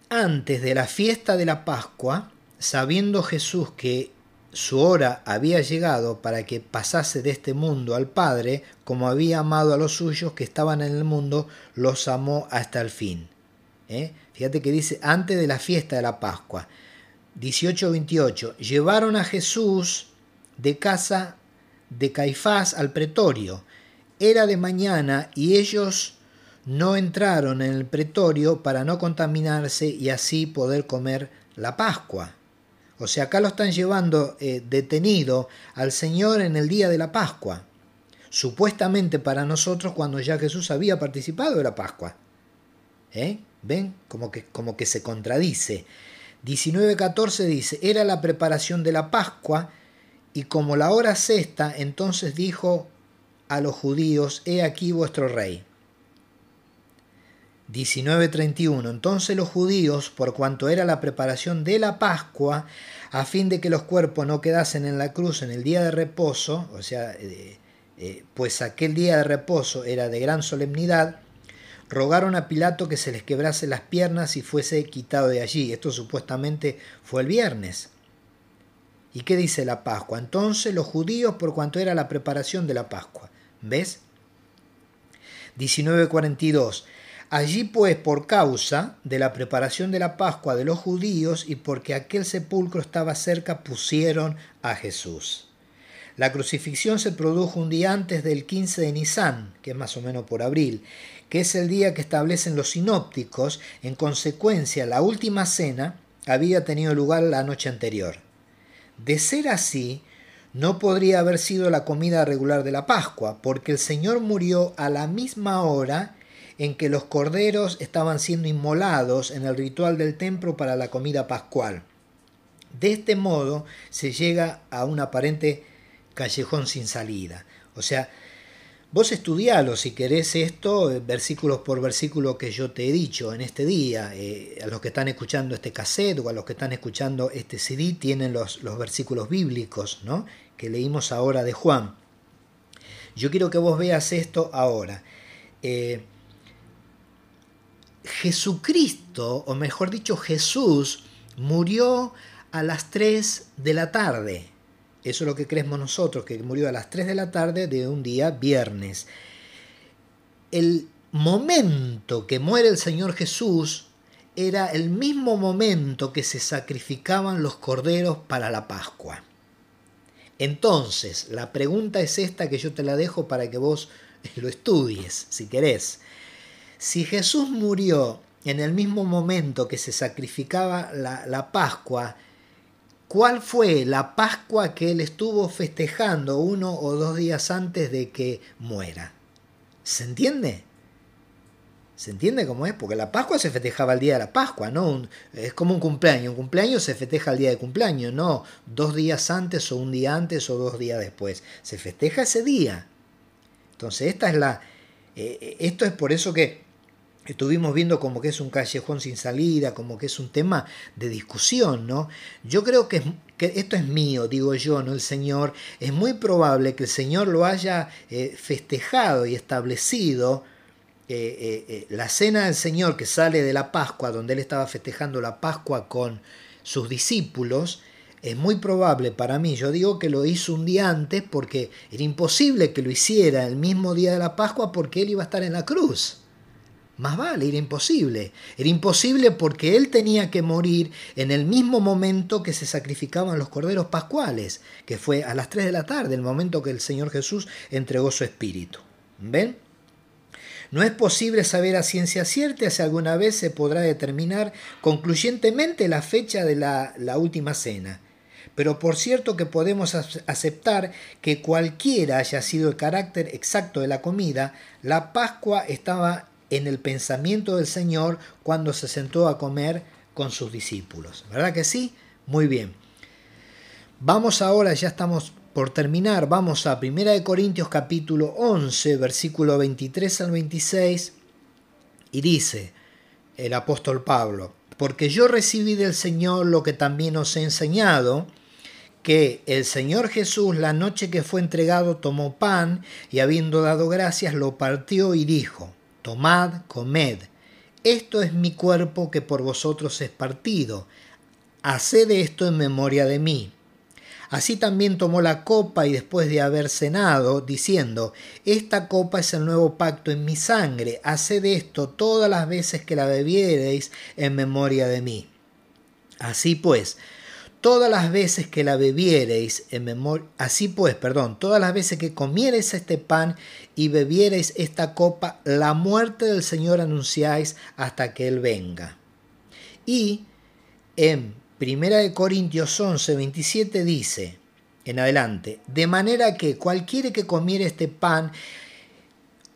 antes de la fiesta de la Pascua, sabiendo Jesús que su hora había llegado para que pasase de este mundo al Padre, como había amado a los suyos que estaban en el mundo, los amó hasta el fin. ¿eh? Fíjate que dice antes de la fiesta de la Pascua. 18-28, llevaron a Jesús de casa de Caifás al pretorio. Era de mañana y ellos no entraron en el pretorio para no contaminarse y así poder comer la Pascua. O sea, acá lo están llevando eh, detenido al Señor en el día de la Pascua. Supuestamente para nosotros cuando ya Jesús había participado de la Pascua. ¿Eh? ¿Ven? Como que, como que se contradice. 19.14 dice, era la preparación de la Pascua, y como la hora sexta, entonces dijo a los judíos, he aquí vuestro rey. 19.31. Entonces los judíos, por cuanto era la preparación de la Pascua, a fin de que los cuerpos no quedasen en la cruz en el día de reposo, o sea, eh, eh, pues aquel día de reposo era de gran solemnidad, rogaron a Pilato que se les quebrase las piernas y fuese quitado de allí. Esto supuestamente fue el viernes. ¿Y qué dice la Pascua? Entonces los judíos, por cuanto era la preparación de la Pascua. ¿Ves? 1942. Allí pues por causa de la preparación de la Pascua de los judíos y porque aquel sepulcro estaba cerca, pusieron a Jesús. La crucifixión se produjo un día antes del 15 de Nisan, que es más o menos por abril, que es el día que establecen los sinópticos. En consecuencia, la última cena había tenido lugar la noche anterior. De ser así, no podría haber sido la comida regular de la Pascua, porque el Señor murió a la misma hora en que los corderos estaban siendo inmolados en el ritual del templo para la comida pascual. De este modo se llega a un aparente callejón sin salida. O sea, vos estudialo si querés esto, eh, versículos por versículo que yo te he dicho en este día. Eh, a los que están escuchando este cassette o a los que están escuchando este CD tienen los, los versículos bíblicos ¿no? que leímos ahora de Juan. Yo quiero que vos veas esto ahora. Eh, Jesucristo, o mejor dicho Jesús, murió a las 3 de la tarde. Eso es lo que creemos nosotros, que murió a las 3 de la tarde de un día viernes. El momento que muere el Señor Jesús era el mismo momento que se sacrificaban los corderos para la Pascua. Entonces, la pregunta es esta que yo te la dejo para que vos lo estudies, si querés. Si Jesús murió en el mismo momento que se sacrificaba la, Pascua, ¿cuál fue la Pascua que él estuvo festejando uno o dos días antes de que muera? ¿Se entiende? ¿Se entiende cómo es? Porque la Pascua se festejaba el día de la Pascua, ¿no? es como un cumpleaños. Un cumpleaños se festeja el día de cumpleaños, no dos días antes o un día antes o dos días después. Se festeja ese día. Entonces, esta es la. Eh, eh, esto es por eso que estuvimos viendo como que es un callejón sin salida, como que es un tema de discusión, ¿no? Yo creo que, esto es mío, digo yo, no el Señor. Es muy probable que el Señor lo haya eh, festejado y establecido. Eh, eh, la cena del Señor que sale de la Pascua, donde él estaba festejando la Pascua con sus discípulos, es muy probable para mí, yo digo que lo hizo un día antes porque era imposible que lo hiciera el mismo día de la Pascua porque él iba a estar en la cruz. Más vale, era imposible. Era imposible porque él tenía que morir en el mismo momento que se sacrificaban los corderos pascuales, que fue a las 3 de la tarde, el momento que el Señor Jesús entregó su espíritu. ¿Ven? No es posible saber a ciencia cierta si alguna vez se podrá determinar concluyentemente la fecha de la, la última cena. Pero por cierto que podemos aceptar que cualquiera haya sido el carácter exacto de la comida, la Pascua estaba en el pensamiento del Señor cuando se sentó a comer con sus discípulos. ¿Verdad que sí? Muy bien. Vamos ahora, ya estamos por terminar, vamos a 1 Corintios capítulo 11, versículo 23 al 26, y dice el apóstol Pablo, porque yo recibí del Señor lo que también os he enseñado, que el Señor Jesús la noche que fue entregado tomó pan y habiendo dado gracias lo partió y dijo, Tomad, comed, esto es mi cuerpo que por vosotros es partido, haced esto en memoria de mí. Así también tomó la copa y después de haber cenado, diciendo, Esta copa es el nuevo pacto en mi sangre, haced esto todas las veces que la bebiereis en memoria de mí. Así pues, todas las veces que la bebiereis en memoria, así pues, perdón, todas las veces que comiereis este pan y bebiereis esta copa, la muerte del Señor anunciáis hasta que Él venga. Y en 1 Corintios 11, 27 dice, en adelante, de manera que cualquiera que comiere este pan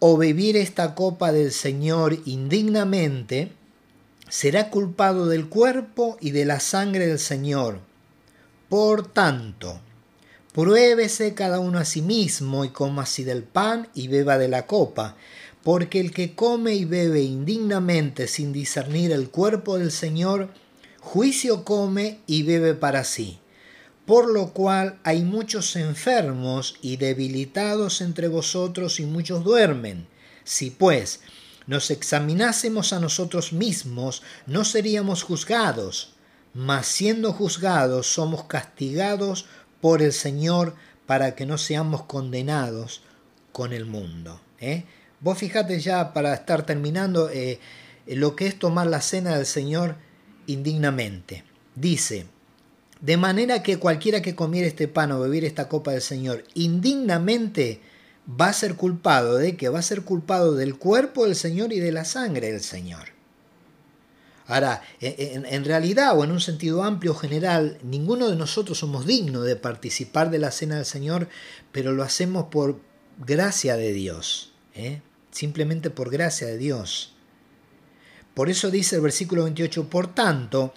o bebiere esta copa del Señor indignamente, será culpado del cuerpo y de la sangre del Señor. Por tanto, pruébese cada uno a sí mismo y coma así del pan y beba de la copa, porque el que come y bebe indignamente sin discernir el cuerpo del Señor, juicio come y bebe para sí. Por lo cual hay muchos enfermos y debilitados entre vosotros y muchos duermen. Si pues nos examinásemos a nosotros mismos, no seríamos juzgados, mas siendo juzgados somos castigados por el Señor para que no seamos condenados con el mundo. ¿eh? Vos fijate ya para estar terminando eh, lo que es tomar la cena del Señor indignamente. Dice, de manera que cualquiera que comiera este pan o bebiera esta copa del Señor indignamente va a ser culpado de que va a ser culpado del cuerpo del Señor y de la sangre del Señor. Ahora, en, realidad o en un sentido amplio general, ninguno de nosotros somos dignos de participar de la cena del Señor, pero lo hacemos por gracia de Dios. ¿eh? simplemente por gracia de Dios. Por eso dice el versículo 28, por tanto,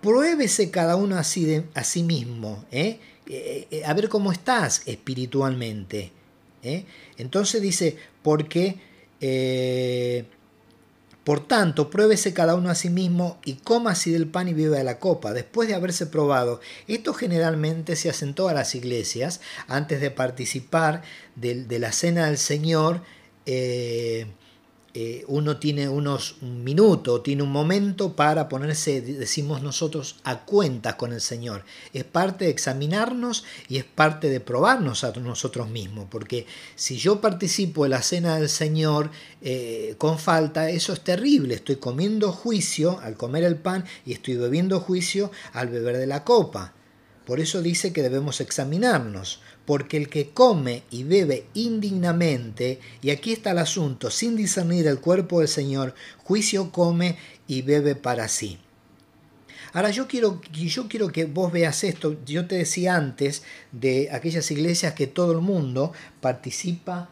pruébese cada uno a sí, a sí mismo, ¿eh? Eh, eh, a ver cómo estás espiritualmente. Entonces dice, porque, por tanto, pruébese cada uno a sí mismo y coma así del pan y beba de la copa, después de haberse probado. Esto generalmente se hace en todas las iglesias, antes de participar de, de la cena del Señor, eh, eh, uno tiene unos un minuto, tiene un momento para ponerse, decimos nosotros, a cuentas con el Señor. Es parte de examinarnos y es parte de probarnos a nosotros mismos, porque si yo participo de la cena del Señor eh, con falta, eso es terrible. Estoy comiendo juicio al comer el pan y estoy bebiendo juicio al beber de la copa. Por eso dice que debemos examinarnos, porque el que come y bebe indignamente, y aquí está el asunto, sin discernir el cuerpo del Señor, juicio come y bebe para sí. Ahora yo quiero, que vos veas esto, yo te decía antes de aquellas iglesias que todo el mundo participa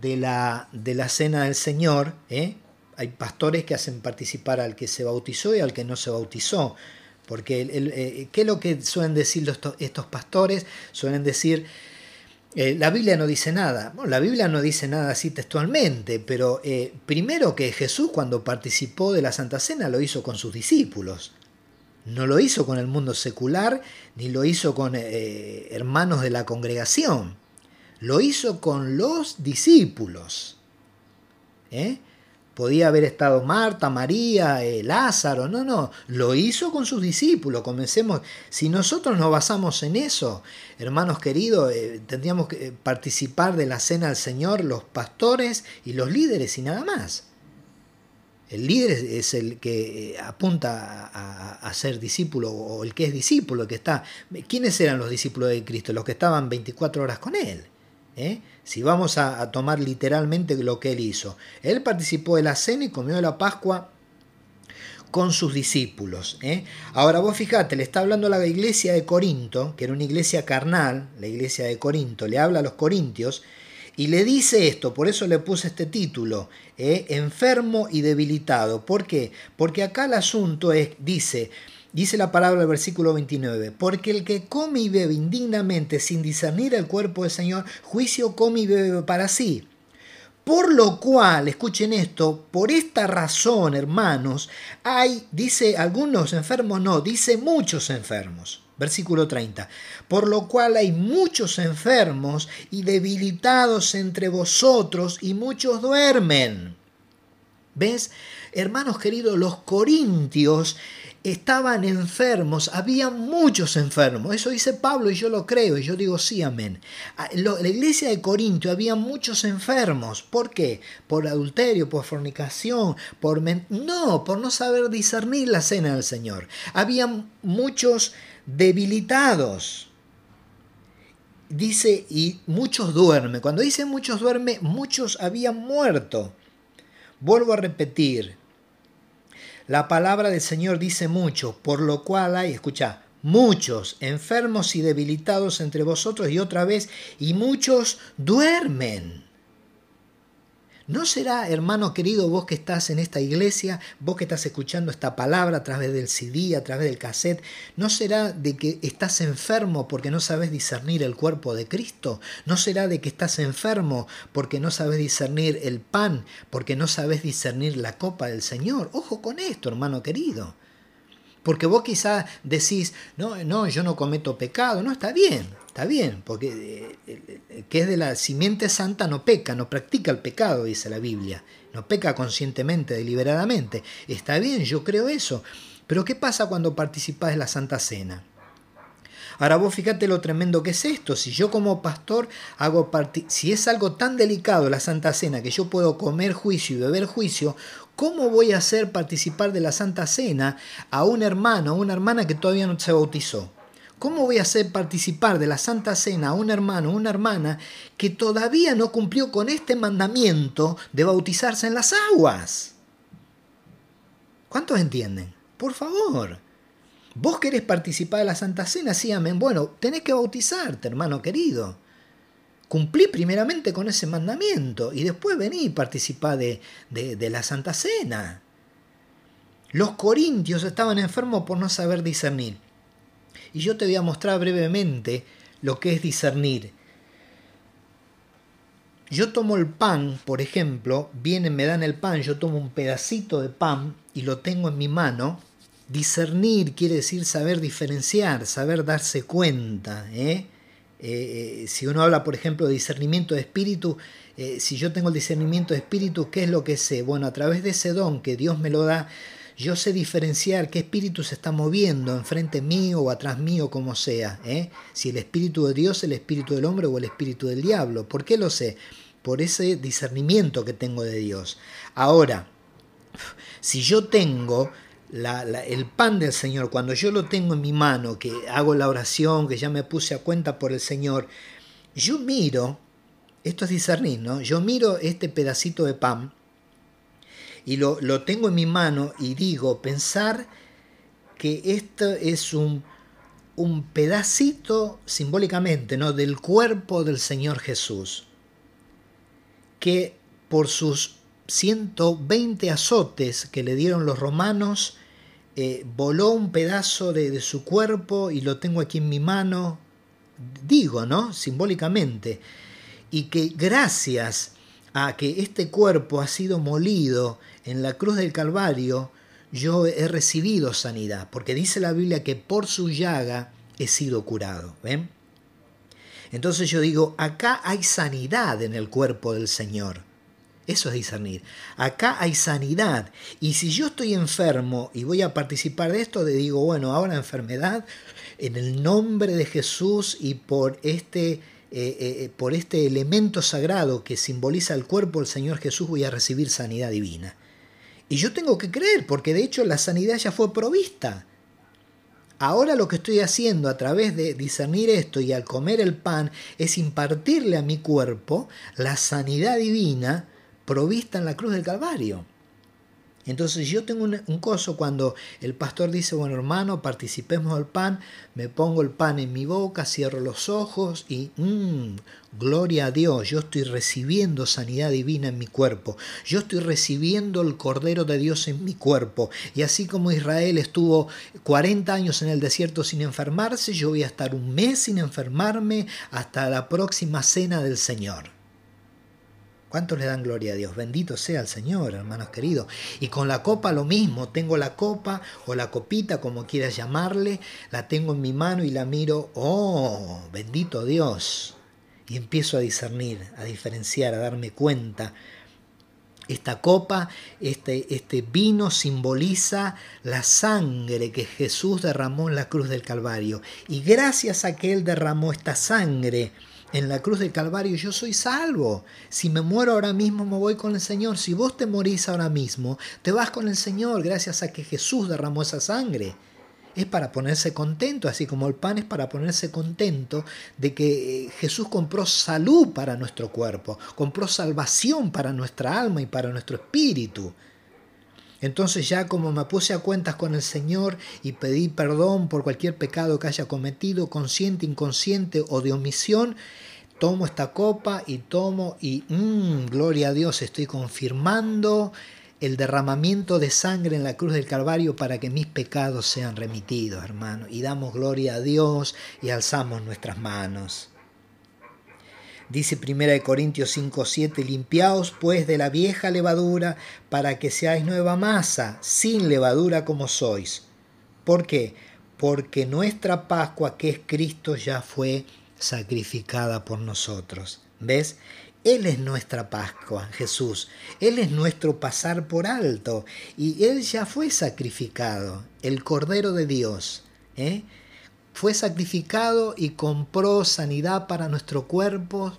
de la, de la cena del Señor, ¿eh? hay pastores que hacen participar al que se bautizó y al que no se bautizó. Porque, eh, ¿qué es lo que suelen decir estos, pastores? Suelen decir, eh, la Biblia no dice nada. la Biblia no dice nada así textualmente, pero eh, primero que Jesús cuando participó de la Santa Cena lo hizo con sus discípulos. No lo hizo con el mundo secular, ni lo hizo con hermanos de la congregación. Lo hizo con los discípulos. ¿Eh? Podía haber estado Marta, María, eh, Lázaro, no, no, lo hizo con sus discípulos. Comencemos, si nosotros nos basamos en eso, hermanos queridos, eh, tendríamos que eh, participar de la cena del Señor los pastores y los líderes y nada más. El líder es el que apunta a, ser discípulo o el que es discípulo, el que está. ¿Quiénes eran los discípulos de Cristo? Los que estaban 24 horas con él. ¿eh? Si vamos a, tomar literalmente lo que él hizo. Él participó de la cena y comió de la Pascua con sus discípulos. ¿eh? Ahora vos fijate, le está hablando la iglesia de Corinto, que era una iglesia carnal, la iglesia de Corinto, le habla a los corintios y le dice esto, por eso le puse este título, ¿eh? enfermo y debilitado. ¿Por qué? Porque acá el asunto es, dice, Dice la palabra del versículo 29, porque el que come y bebe indignamente sin discernir el cuerpo del Señor, juicio come y bebe para sí. Por lo cual, escuchen esto, por esta razón, hermanos, hay, dice algunos enfermos, no, dice muchos enfermos. Versículo 30. Por lo cual hay muchos enfermos y debilitados entre vosotros y muchos duermen. ¿Ves? Hermanos queridos, los corintios estaban enfermos, había muchos enfermos, eso dice Pablo y yo lo creo y yo digo sí, amén. Ah, la iglesia de Corinto había muchos enfermos, ¿por qué? Por adulterio, por fornicación, por... No, por no saber discernir la cena del Señor. Había muchos debilitados. Dice, y muchos duermen. Cuando dice muchos duermen, muchos habían muerto. Vuelvo a repetir, la palabra del Señor dice mucho, por lo cual hay, escucha, muchos enfermos y debilitados entre vosotros y otra vez, y muchos duermen. ¿No será, hermano querido, vos que estás en esta iglesia, vos que estás escuchando esta palabra a través del CD, a través del cassette, ¿no será de que estás enfermo porque no sabes discernir el cuerpo de Cristo? ¿No será de que estás enfermo porque no sabes discernir el pan, porque no sabes discernir la copa del Señor? Ojo con esto, hermano querido. Porque vos quizás decís, no, no, yo no cometo pecado, no, está bien, está bien, porque eh, que es de la simiente santa no peca, no practica el pecado, dice la Biblia, no peca conscientemente, deliberadamente. Está bien, yo creo eso. Pero ¿qué pasa cuando participas de la Santa Cena? Ahora vos fíjate lo tremendo que es esto. Si yo como pastor hago si es algo tan delicado la Santa Cena que yo puedo comer juicio y beber juicio, ¿cómo voy a hacer participar de la Santa Cena a un hermano o una hermana que todavía no se bautizó? ¿Cómo voy a hacer participar de la Santa Cena a un hermano o una hermana que todavía no cumplió con este mandamiento de bautizarse en las aguas? ¿Cuántos entienden? Por favor. ¿Vos querés participar de la Santa Cena? Sí, amén. Bueno, tenés que bautizarte, hermano querido. Cumplí primeramente con ese mandamiento y después vení y participá de, de la Santa Cena. Los corintios estaban enfermos por no saber discernir. Y yo te voy a mostrar brevemente lo que es discernir. Yo tomo el pan, por ejemplo, vienen, me dan el pan, yo tomo un pedacito de pan y lo tengo en mi mano Discernir quiere decir saber diferenciar, saber darse cuenta. ¿eh? Eh, eh, si uno habla, por ejemplo, de discernimiento de espíritu, si yo tengo el discernimiento de espíritu, ¿qué es lo que sé? Bueno, a través de ese don que Dios me lo da, yo sé diferenciar qué espíritu se está moviendo enfrente mío o atrás mío, como sea. Si el espíritu de Dios, el espíritu del hombre o el espíritu del diablo. ¿Por qué lo sé? Por ese discernimiento que tengo de Dios. Ahora, si yo tengo el pan del Señor, cuando yo lo tengo en mi mano, que hago la oración, que ya me puse a cuenta por el Señor, yo miro, esto es discernir, ¿no? Yo miro este pedacito de pan y lo, lo tengo en mi mano y digo, pensar que esto es un, un pedacito simbólicamente, ¿no? Del cuerpo del Señor Jesús, que por sus 120 azotes que le dieron los romanos, eh, voló un pedazo de, su cuerpo y lo tengo aquí en mi mano, digo, ¿no? Simbólicamente. Y que gracias a que este cuerpo ha sido molido en la cruz del Calvario, yo he recibido sanidad, porque dice la Biblia que por su llaga he sido curado. ¿ven? Entonces yo digo, acá hay sanidad en el cuerpo del Señor. Eso es discernir. Acá hay sanidad. Y si yo estoy enfermo y voy a participar de esto, le digo, bueno, ahora enfermedad, en el nombre de Jesús y por este, eh, eh, por este elemento sagrado que simboliza el cuerpo del Señor Jesús, voy a recibir sanidad divina. Y yo tengo que creer, porque de hecho la sanidad ya fue provista. Ahora lo que estoy haciendo a través de discernir esto y al comer el pan es impartirle a mi cuerpo la sanidad divina provista en la cruz del Calvario. Entonces yo tengo un, coso cuando el pastor dice, bueno hermano, participemos del pan, me pongo el pan en mi boca, cierro los ojos y, mmm, gloria a Dios, yo estoy recibiendo sanidad divina en mi cuerpo, yo estoy recibiendo el Cordero de Dios en mi cuerpo. Y así como Israel estuvo 40 años en el desierto sin enfermarse, yo voy a estar un mes sin enfermarme hasta la próxima cena del Señor. ¿Cuántos le dan gloria a Dios? Bendito sea el Señor, hermanos queridos. Y con la copa lo mismo, tengo la copa o la copita, como quieras llamarle, la tengo en mi mano y la miro, oh, bendito Dios. Y empiezo a discernir, a diferenciar, a darme cuenta. Esta copa, este, este vino simboliza la sangre que Jesús derramó en la cruz del Calvario. Y gracias a que Él derramó esta sangre, en la cruz del Calvario yo soy salvo. Si me muero ahora mismo me voy con el Señor. Si vos te morís ahora mismo, te vas con el Señor gracias a que Jesús derramó esa sangre. Es para ponerse contento, así como el pan es para ponerse contento de que eh, Jesús compró salud para nuestro cuerpo, compró salvación para nuestra alma y para nuestro espíritu. Entonces ya como me puse a cuentas con el Señor y pedí perdón por cualquier pecado que haya cometido, consciente, inconsciente o de omisión, tomo esta copa y tomo y, mmm, gloria a Dios, estoy confirmando el derramamiento de sangre en la cruz del Calvario para que mis pecados sean remitidos, hermano. Y damos gloria a Dios y alzamos nuestras manos. Dice 1 Corintios 5, 7, limpiaos pues de la vieja levadura para que seáis nueva masa, sin levadura como sois. ¿Por qué? Porque nuestra Pascua, que es Cristo, ya fue sacrificada por nosotros. ¿Ves? Él es nuestra Pascua, Jesús. Él es nuestro pasar por alto. Y Él ya fue sacrificado, el Cordero de Dios. ¿eh? Fue sacrificado y compró sanidad para nuestro cuerpo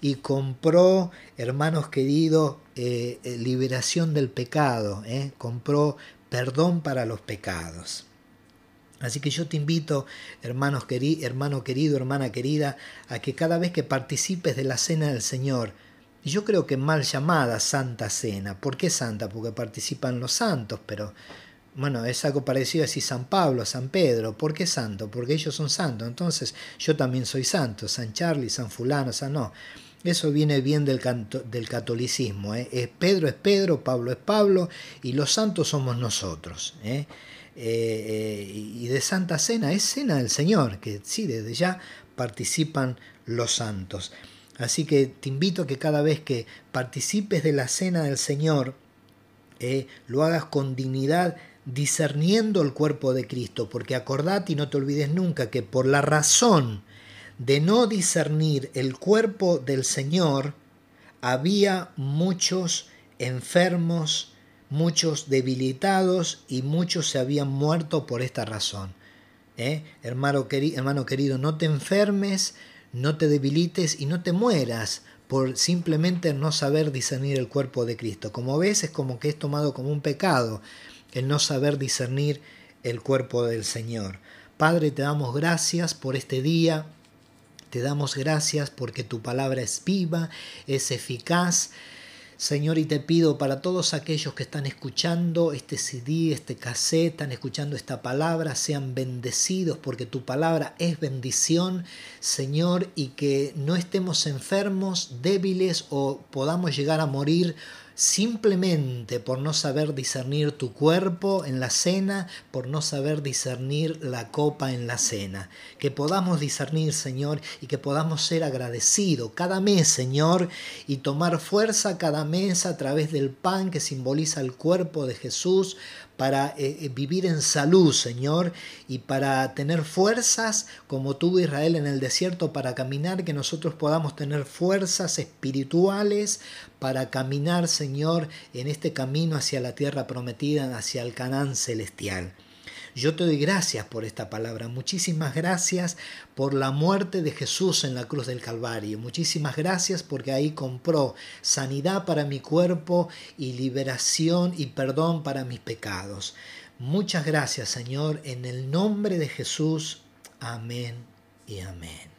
y compró, hermanos queridos, eh, eh, liberación del pecado. Compró perdón para los pecados. Así que yo te invito, hermanos hermano querido, hermana querida, a que cada vez que participes de la cena del Señor, yo creo que mal llamada Santa Cena, ¿por qué Santa? Porque participan los santos, pero bueno, es algo parecido a decir San Pablo, San Pedro, ¿por qué santo? Porque ellos son santos, entonces yo también soy santo, San Charlie, San Fulano, San no. Eso viene bien del, del catolicismo. ¿eh? Es Pedro es Pedro, Pablo es Pablo y los santos somos nosotros. ¿eh? Eh, eh, y de Santa Cena, es Cena del Señor, que sí, desde ya participan los santos. Así que te invito a que cada vez que participes de la Cena del Señor, lo hagas con dignidad, discerniendo el cuerpo de Cristo, porque acordate y no te olvides nunca que por la razón de no discernir el cuerpo del Señor, había muchos enfermos, muchos debilitados y muchos se habían muerto por esta razón. ¿Eh? Hermano, querido, hermano querido, no te enfermes, no te debilites y no te mueras por simplemente no saber discernir el cuerpo de Cristo. Como ves, es como que es tomado como un pecado el no saber discernir el cuerpo del Señor. Padre, te damos gracias por este día. Te damos gracias porque tu palabra es viva, es eficaz Señor, y te pido para todos aquellos que están escuchando este CD, este cassette, están escuchando esta palabra, sean bendecidos porque tu palabra es bendición, Señor, y que no estemos enfermos, débiles o podamos llegar a morir simplemente por no saber discernir tu cuerpo en la cena, por no saber discernir la copa en la cena. Que podamos discernir, Señor, y que podamos ser agradecidos cada mes, Señor, y tomar fuerza cada mes a través del pan que simboliza el cuerpo de Jesús para eh, eh, vivir en salud, Señor, y para tener fuerzas como tuvo Israel en el desierto para caminar, que nosotros podamos tener fuerzas espirituales para caminar, Señor, en este camino hacia la tierra prometida, hacia el Canaán celestial. Yo te doy gracias por esta palabra. Muchísimas gracias por la muerte de Jesús en la cruz del Calvario. Muchísimas gracias porque ahí compró sanidad para mi cuerpo y liberación y perdón para mis pecados. Muchas gracias Señor, en el nombre de Jesús. Amén y amén.